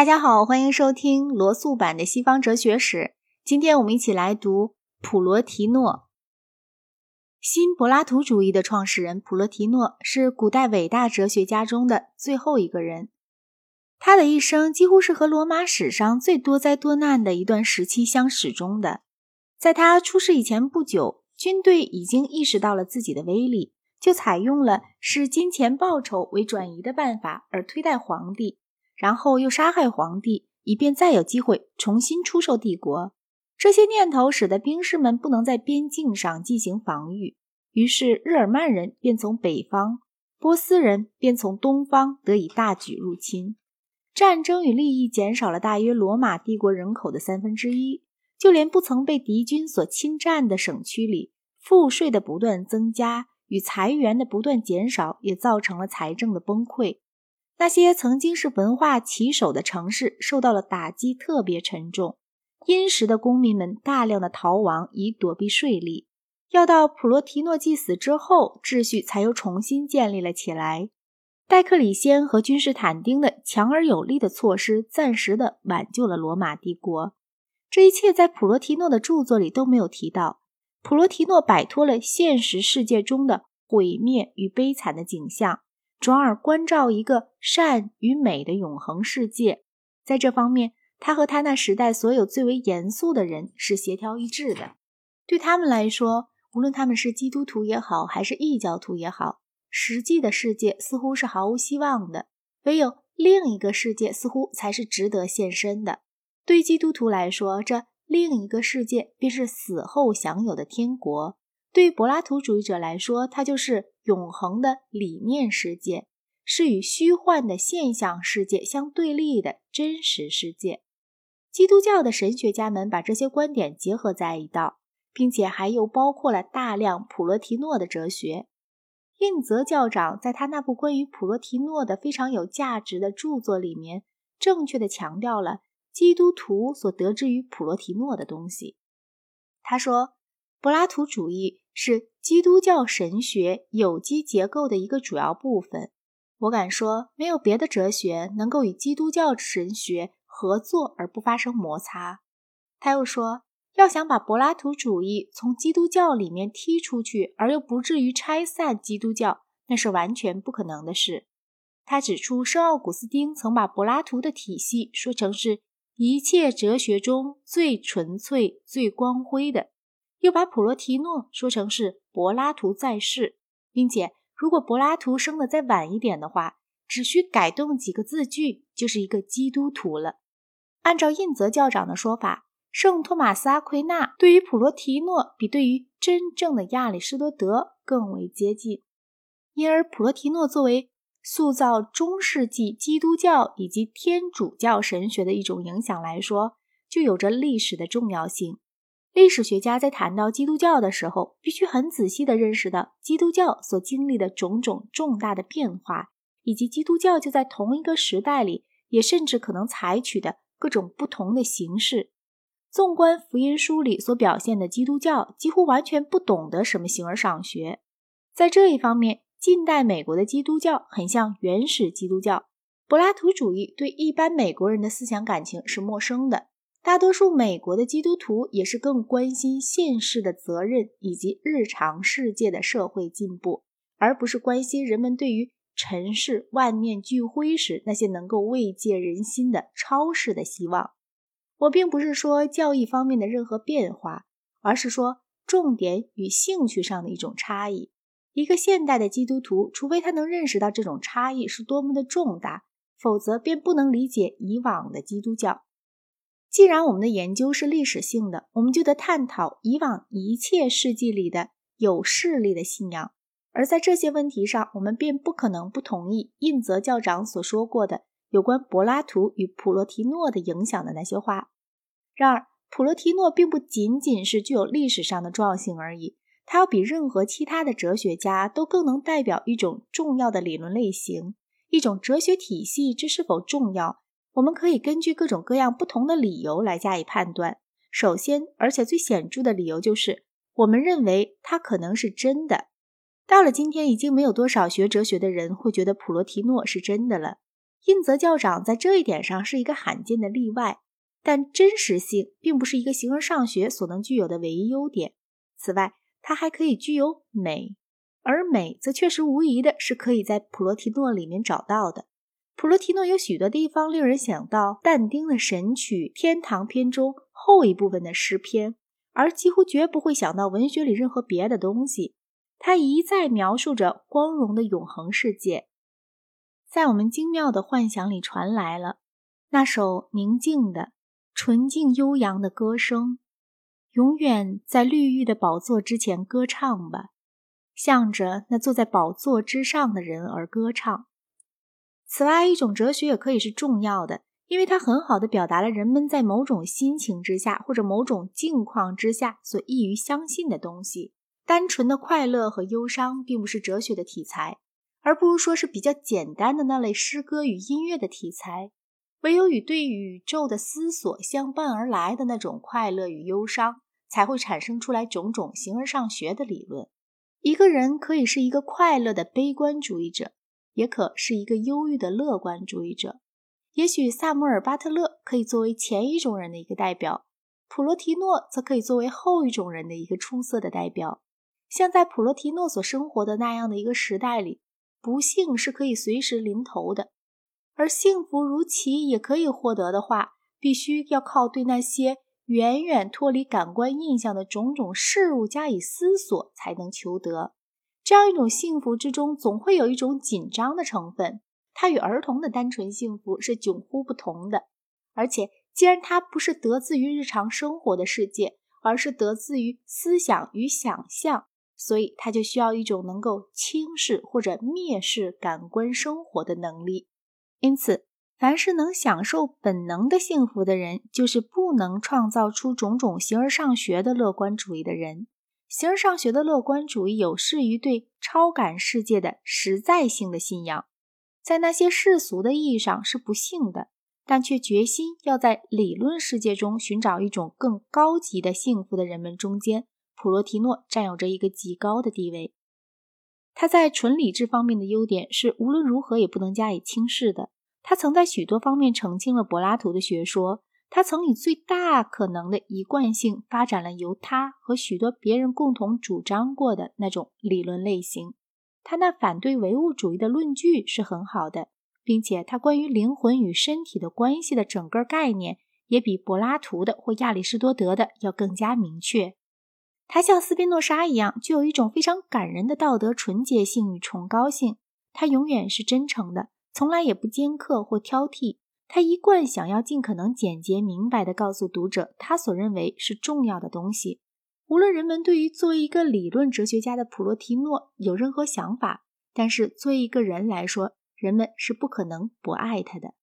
大家好，欢迎收听罗素版的西方哲学史。今天我们一起来读普罗提诺。新柏拉图主义的创始人普罗提诺是古代伟大哲学家中的最后一个人。他的一生几乎是和罗马史上最多灾多难的一段时期相始终的。在他出世以前不久，军队已经意识到了自己的威力，就采用了视金钱报酬为转移的办法，而推戴皇帝。然后又杀害皇帝，以便再有机会重新出售帝国。这些念头使得兵士们不能在边境上进行防御，于是日耳曼人便从北方，波斯人便从东方得以大举入侵。战争与利益减少了大约罗马帝国人口的三分之一，就连不曾被敌军所侵占的省区里，赋税的不断增加与财源的不断减少，也造成了财政的崩溃。那些曾经是文化旗手的城市受到了打击，特别沉重。殷实的公民们大量的逃亡以躲避税吏。要到普罗提诺祭死之后，秩序才又重新建立了起来。戴克里先和君士坦丁的强而有力的措施，暂时的挽救了罗马帝国。这一切在普罗提诺的著作里都没有提到。普罗提诺摆脱了现实世界中的毁灭与悲惨的景象。转而关照一个善与美的永恒世界，在这方面，他和他那时代所有最为严肃的人是协调一致的。对他们来说，无论他们是基督徒也好，还是异教徒也好，实际的世界似乎是毫无希望的，唯有另一个世界似乎才是值得献身的。对基督徒来说，这另一个世界便是死后享有的天国。对于柏拉图主义者来说，它就是永恒的理念世界，是与虚幻的现象世界相对立的真实世界。基督教的神学家们把这些观点结合在一道，并且还又包括了大量普罗提诺的哲学。印泽教长在他那部关于普罗提诺的非常有价值的著作里面，正确的强调了基督徒所得知于普罗提诺的东西。他说。柏拉图主义是基督教神学有机结构的一个主要部分。我敢说，没有别的哲学能够与基督教神学合作而不发生摩擦。他又说，要想把柏拉图主义从基督教里面踢出去，而又不至于拆散基督教，那是完全不可能的事。他指出，圣奥古斯丁曾把柏拉图的体系说成是一切哲学中最纯粹、最光辉的。又把普罗提诺说成是柏拉图在世，并且如果柏拉图生的再晚一点的话，只需改动几个字句，就是一个基督徒了。按照印泽教长的说法，圣托马斯阿奎那对于普罗提诺比对于真正的亚里士多德更为接近，因而普罗提诺作为塑造中世纪基督教以及天主教神学的一种影响来说，就有着历史的重要性。历史学家在谈到基督教的时候，必须很仔细地认识到基督教所经历的种种重大的变化，以及基督教就在同一个时代里也甚至可能采取的各种不同的形式。纵观福音书里所表现的基督教，几乎完全不懂得什么形而上学。在这一方面，近代美国的基督教很像原始基督教。柏拉图主义对一般美国人的思想感情是陌生的。大多数美国的基督徒也是更关心现世的责任以及日常世界的社会进步，而不是关心人们对于尘世万念俱灰时那些能够慰藉人心的超世的希望。我并不是说教义方面的任何变化，而是说重点与兴趣上的一种差异。一个现代的基督徒，除非他能认识到这种差异是多么的重大，否则便不能理解以往的基督教。既然我们的研究是历史性的，我们就得探讨以往一切世纪里的有势力的信仰。而在这些问题上，我们便不可能不同意印泽教长所说过的有关柏拉图与普罗提诺的影响的那些话。然而，普罗提诺并不仅仅是具有历史上的重要性而已，他要比任何其他的哲学家都更能代表一种重要的理论类型，一种哲学体系之是否重要。我们可以根据各种各样不同的理由来加以判断。首先，而且最显著的理由就是，我们认为它可能是真的。到了今天，已经没有多少学哲学的人会觉得普罗提诺是真的了。印泽教长在这一点上是一个罕见的例外，但真实性并不是一个形而上学所能具有的唯一优点。此外，它还可以具有美，而美则确实无疑的是可以在普罗提诺里面找到的。普罗提诺有许多地方令人想到但丁的《神曲》《天堂篇》中后一部分的诗篇，而几乎绝不会想到文学里任何别的东西。他一再描述着光荣的永恒世界。在我们精妙的幻想里传来了那首宁静的、纯净悠扬的歌声。永远在绿玉的宝座之前歌唱吧，向着那坐在宝座之上的人而歌唱。此外，一种哲学也可以是重要的，因为它很好的表达了人们在某种心情之下或者某种境况之下所易于相信的东西。单纯的快乐和忧伤并不是哲学的题材。而不如说是比较简单的那类诗歌与音乐的题材，唯有与对宇宙的思索相伴而来的那种快乐与忧伤，才会产生出来种种形而上学的理论。一个人可以是一个快乐的悲观主义者，也可是一个忧郁的乐观主义者。也许萨穆尔·巴特勒可以作为前一种人的一个代表，普罗提诺则可以作为后一种人的一个出色的代表。像在普罗提诺所生活的那样的一个时代里。不幸是可以随时临头的，而幸福如其也可以获得的话，必须要靠对那些远远脱离感官印象的种种事物加以思索才能求得。这样一种幸福之中，总会有一种紧张的成分，它与儿童的单纯幸福是迥乎不同的。而且，既然它不是得自于日常生活的世界，而是得自于思想与想象。所以，他就需要一种能够轻视或者蔑视感官生活的能力。因此，凡是能享受本能的幸福的人，就是不能创造出种种形而上学的乐观主义的人。形而上学的乐观主义有适于对超感世界的实在性的信仰，在那些世俗的意义上是不幸的，但却决心要在理论世界中寻找一种更高级的幸福的人们中间。普罗提诺占有着一个极高的地位，他在纯理智方面的优点是无论如何也不能加以轻视的。他曾在许多方面澄清了柏拉图的学说，他曾以最大可能的一贯性发展了由他和许多别人共同主张过的那种理论类型。他那反对唯物主义的论据是很好的，并且他关于灵魂与身体的关系的整个概念也比柏拉图的或亚里士多德的要更加明确。他像斯宾诺莎一样，具有一种非常感人的道德纯洁性与崇高性。他永远是真诚的，从来也不尖刻或挑剔。他一贯想要尽可能简洁明白地告诉读者他所认为是重要的东西。无论人们对于作为一个理论哲学家的普罗提诺有任何想法，但是作为一个人来说，人们是不可能不爱他的。